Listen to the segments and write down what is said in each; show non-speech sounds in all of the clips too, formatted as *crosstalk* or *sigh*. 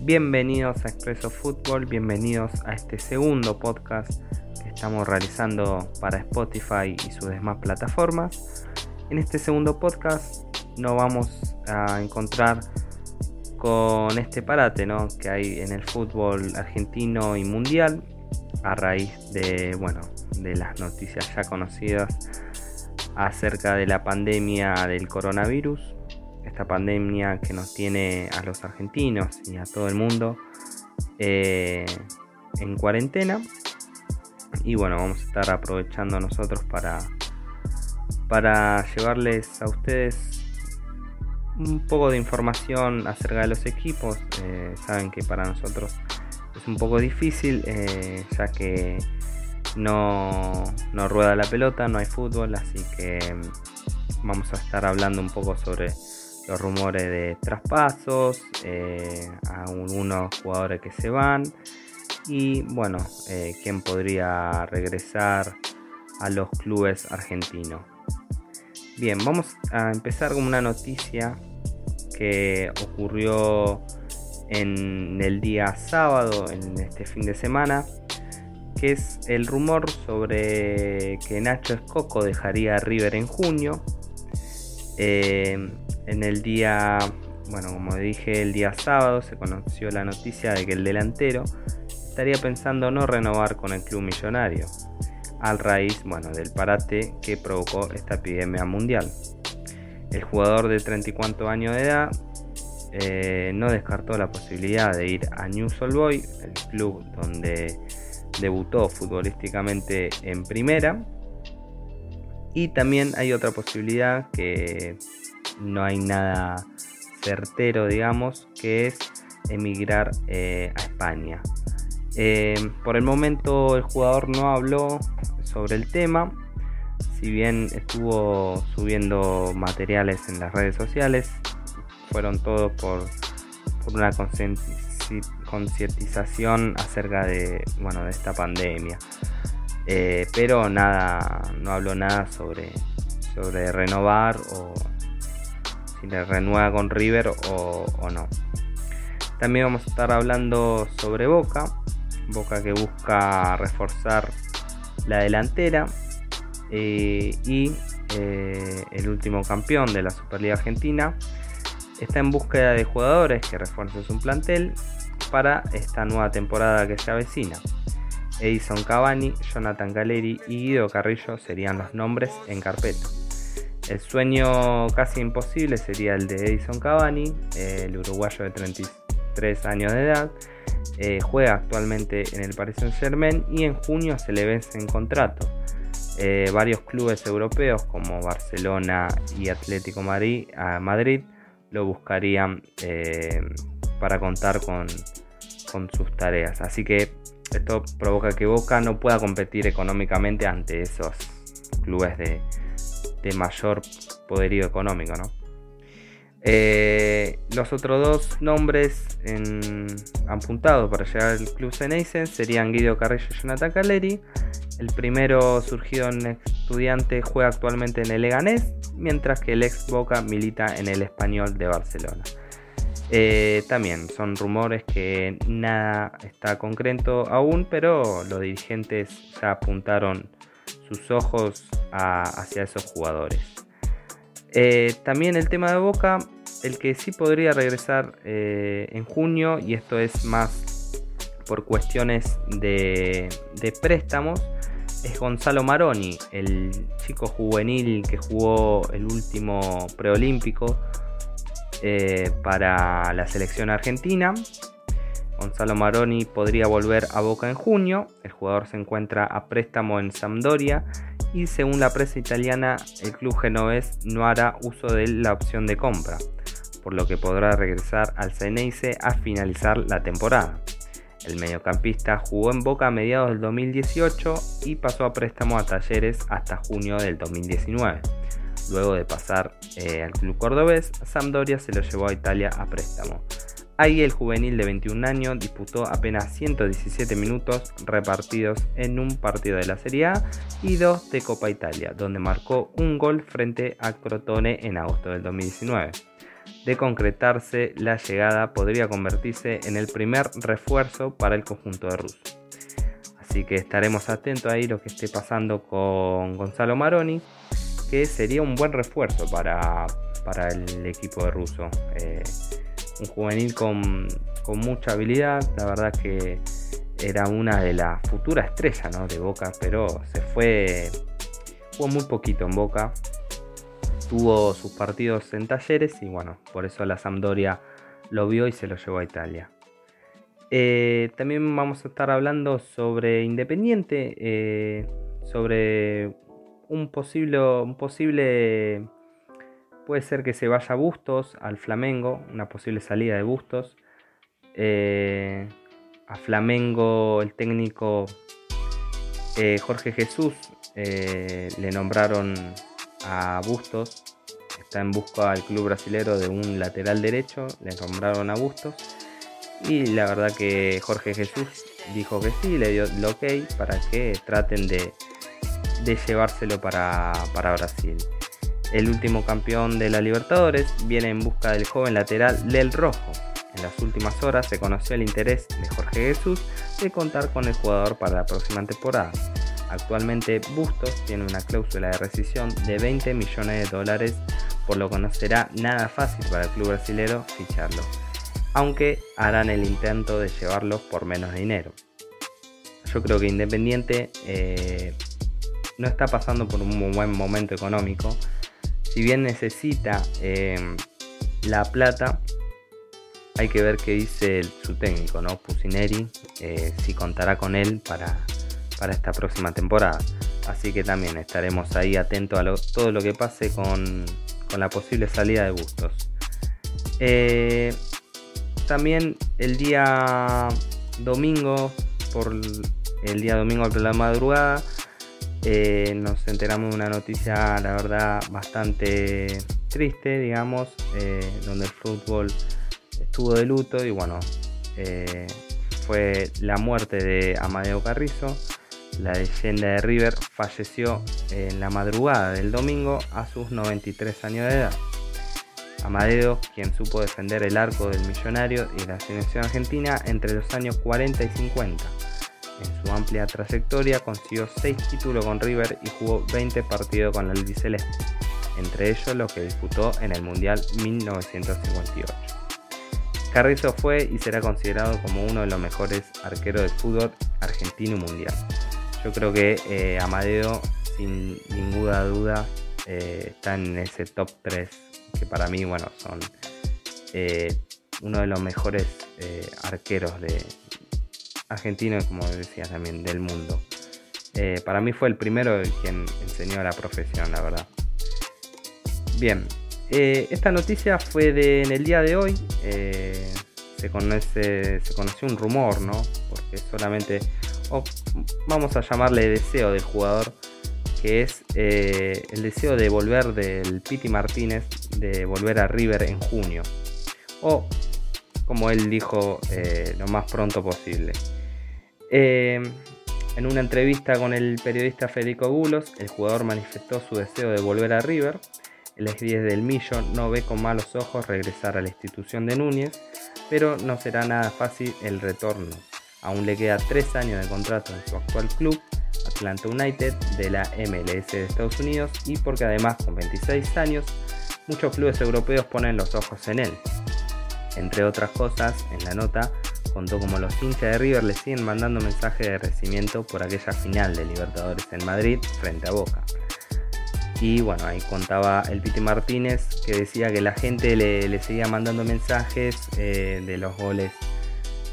Bienvenidos a Expreso Fútbol, bienvenidos a este segundo podcast que estamos realizando para Spotify y sus demás plataformas. En este segundo podcast nos vamos a encontrar con este parate ¿no? que hay en el fútbol argentino y mundial a raíz de, bueno, de las noticias ya conocidas acerca de la pandemia del coronavirus esta pandemia que nos tiene a los argentinos y a todo el mundo eh, en cuarentena. Y bueno, vamos a estar aprovechando nosotros para, para llevarles a ustedes un poco de información acerca de los equipos. Eh, saben que para nosotros es un poco difícil eh, ya que no, no rueda la pelota, no hay fútbol, así que vamos a estar hablando un poco sobre los rumores de traspasos, eh, a algunos jugadores que se van y bueno, eh, quién podría regresar a los clubes argentinos. Bien, vamos a empezar con una noticia que ocurrió en el día sábado, en este fin de semana, que es el rumor sobre que Nacho Escoco dejaría River en junio. Eh, en el día, bueno, como dije, el día sábado se conoció la noticia de que el delantero estaría pensando no renovar con el club millonario, al raíz, bueno, del parate que provocó esta epidemia mundial. El jugador de 34 años de edad eh, no descartó la posibilidad de ir a News Old Boy, el club donde debutó futbolísticamente en primera. Y también hay otra posibilidad que no hay nada certero, digamos, que es emigrar eh, a España. Eh, por el momento el jugador no habló sobre el tema, si bien estuvo subiendo materiales en las redes sociales, fueron todos por, una concientización acerca de, bueno, de esta pandemia. Eh, pero nada, no habló nada sobre, sobre renovar o le renueva con River o, no. También vamos a estar hablando sobre Boca. Boca que busca reforzar la delantera. Eh, y eh, el último campeón de la Superliga Argentina está en búsqueda de jugadores que refuercen su plantel para esta nueva temporada que se avecina. Edison Cavani, Jonathan Galeri y Guido Carrillo serían los nombres en carpeta. El sueño casi imposible sería el de Edison Cavani, el uruguayo de 33 años de edad. Eh, juega actualmente en el Paris Saint Germain y en junio se le vence en contrato. Eh, varios clubes europeos como Barcelona y Atlético Madrid, lo buscarían eh, para contar con, con sus tareas. Así que esto provoca que Boca no pueda competir económicamente ante esos clubes de, de mayor poderío económico, ¿no? Eh, los otros dos nombres en, apuntados para llegar al club Ceneice serían Guido Carrillo y Jonathan Caleri. El primero surgido en estudiante juega actualmente en el Leganés, mientras que el ex Boca milita en el Español de Barcelona. Eh, también son rumores que nada está concreto aún, pero los dirigentes ya apuntaron sus ojos hacia esos jugadores. Eh, también el tema de Boca, el que sí podría regresar eh, en junio, y esto es más por cuestiones de, préstamos, es Gonzalo Maroni, el chico juvenil que jugó el último preolímpico eh, para la selección argentina. Gonzalo Maroni podría volver a Boca en junio. El jugador se encuentra a préstamo en Sampdoria y según la prensa italiana el club genovés no hará uso de la opción de compra, por lo que podrá regresar al Ceneice a finalizar la temporada. El mediocampista jugó en Boca a mediados del 2018 y pasó a préstamo a Talleres hasta junio del 2019. Luego de pasar eh, al club cordobés, Sampdoria se lo llevó a Italia a préstamo. Ahí el juvenil de 21 años disputó apenas 117 minutos repartidos en un partido de la Serie A y dos de Copa Italia, donde marcó un gol frente a Crotone en agosto del 2019. de concretarse la llegada podría convertirse en el primer refuerzo para el conjunto de Russo. Así que estaremos atentos ahí lo que esté pasando con Gonzalo Maroni, que sería un buen refuerzo para, para el equipo de Russo. Eh, un juvenil con, con, mucha habilidad, la verdad que era una de las futuras estrellas ¿no? de Boca, pero se fue, jugó muy poquito en Boca, tuvo sus partidos en talleres y bueno, por eso la Sampdoria lo vio y se lo llevó a Italia. Eh, también vamos a estar hablando sobre Independiente, eh, sobre un posible, un posible, puede ser que se vaya Bustos al Flamengo, una posible salida de Bustos. Eh, a Flamengo el técnico Jorge Jesús le nombraron a Bustos. Está en busca al club brasilero de un lateral derecho. Le nombraron a Bustos. Y la verdad que Jorge Jesús dijo que sí, le dio el ok para que traten de, llevárselo para, para Brasil. El último campeón de la Libertadores viene en busca del joven lateral Lel Rojo. En las últimas horas se conoció el interés de Jorge Jesús de contar con el jugador para la próxima temporada. Actualmente Bustos tiene una cláusula de rescisión de 20 millones de dólares, por lo que no será nada fácil para el club brasileño ficharlo, aunque harán el intento de llevarlo por menos dinero. Yo creo que Independiente eh, no está pasando por un buen momento económico. Si bien necesita eh, la plata, hay que ver qué dice su técnico, ¿no? Pusineri, eh, si contará con él para para esta próxima temporada. Así que también estaremos ahí atentos a todo lo que pase con, la posible salida de Bustos. Eh, también el día domingo, por el día domingo por la madrugada, eh, nos enteramos de una noticia, la verdad, bastante triste, digamos, eh, donde el fútbol estuvo de luto y bueno, fue la muerte de Amadeo Carrizo, la leyenda de River falleció en la madrugada del domingo a sus 93 años de edad. Amadeo, quien supo defender el arco del millonario y la selección argentina entre los años 40 y 50. En su amplia trayectoria consiguió 6 títulos con River y jugó 20 partidos con la albiceleste, entre ellos los que disputó en el Mundial 1958. Carrizo fue y será considerado como uno de los mejores arqueros del fútbol argentino mundial. Yo creo que eh, Amadeo, sin ninguna duda, eh, está en ese top 3, que para mí, bueno, son eh, uno de los mejores arqueros de argentino, como decía también, del mundo. para mí fue el primero quien enseñó la profesión, la verdad. Bien, esta noticia fue de en el día de hoy. se, conoce, se conoció un rumor, ¿no? Porque solamente vamos a llamarle deseo del jugador, que es eh, el deseo de volver del Piti Martínez, de volver a River en junio. O, como él dijo, eh, lo más pronto posible. Eh, en una entrevista con el periodista Federico Gulos, el jugador manifestó su deseo de volver a River. El ex 10 del Millo no ve con malos ojos regresar a la institución de Núñez, pero no será nada fácil el retorno. Aún le queda 3 años de contrato en su actual club, Atlanta United, de la MLS de Estados Unidos, y porque además con 26 años, muchos clubes europeos ponen los ojos en él. Entre otras cosas, en la nota contó como los hinchas de River le siguen mandando mensajes de agradecimiento por aquella final de Libertadores en Madrid frente a Boca. Y bueno, ahí contaba el Piti Martínez que decía que la gente le, seguía mandando mensajes eh, de los goles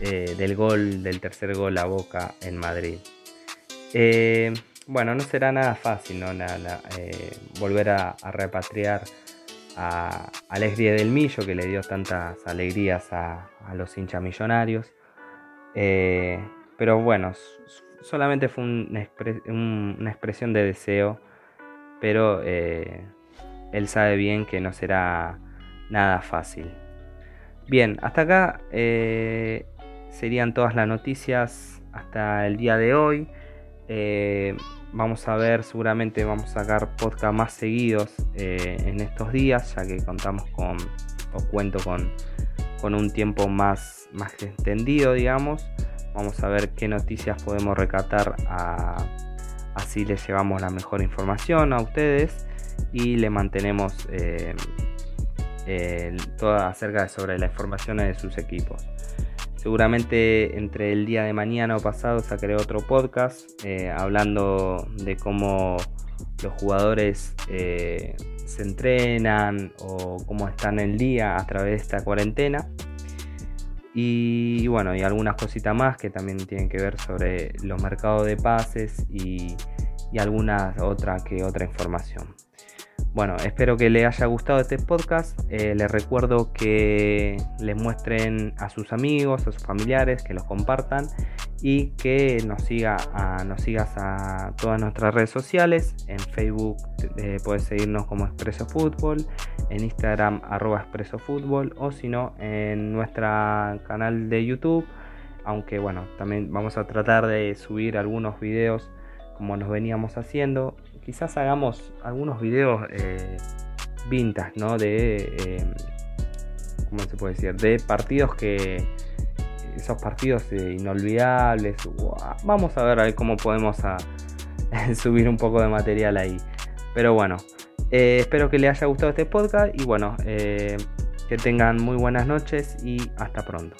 eh, del gol, del tercer gol a Boca en Madrid. Eh, bueno, no será nada fácil volver a, repatriar a, del Millo que le dio tantas alegrías a, los hinchas millonarios. pero bueno, solamente fue una, expresión de deseo, pero él sabe bien que no será nada fácil. Bien, hasta acá serían todas las noticias hasta el día de hoy. Eh, vamos a ver, seguramente vamos a sacar podcast más seguidos eh, en estos días, ya que contamos con, o cuento con, con un tiempo más, más extendido, digamos. Vamos a ver qué noticias podemos recatar, así les llevamos la mejor información a ustedes y le mantenemos eh, toda acerca sobre las informaciones de sus equipos. Seguramente entre el día de mañana o pasado sacaré otro podcast eh, hablando de cómo los jugadores eh, se entrenan o cómo están el día a través de esta cuarentena. Y bueno, y algunas cositas más que también tienen que ver sobre los mercados de pases y, y alguna otra que otra información. Bueno, espero que les haya gustado este podcast. Eh, les recuerdo que les muestren a sus amigos, a sus familiares, que los compartan y que nos, siga nos sigas a todas nuestras redes sociales. En Facebook eh, puedes seguirnos como Expreso Fútbol, en Instagram arroba Expreso Fútbol o si no en nuestro canal de YouTube. Aunque bueno, también vamos a tratar de subir algunos videos como nos veníamos haciendo quizás hagamos algunos videos eh, vintage, ¿no? De, eh, ¿cómo se puede decir? De partidos que, esos partidos eh, inolvidables. Vamos a ver, cómo podemos *laughs* subir un poco de material ahí. Pero bueno, espero que les haya gustado este podcast y bueno, que tengan muy buenas noches y hasta pronto.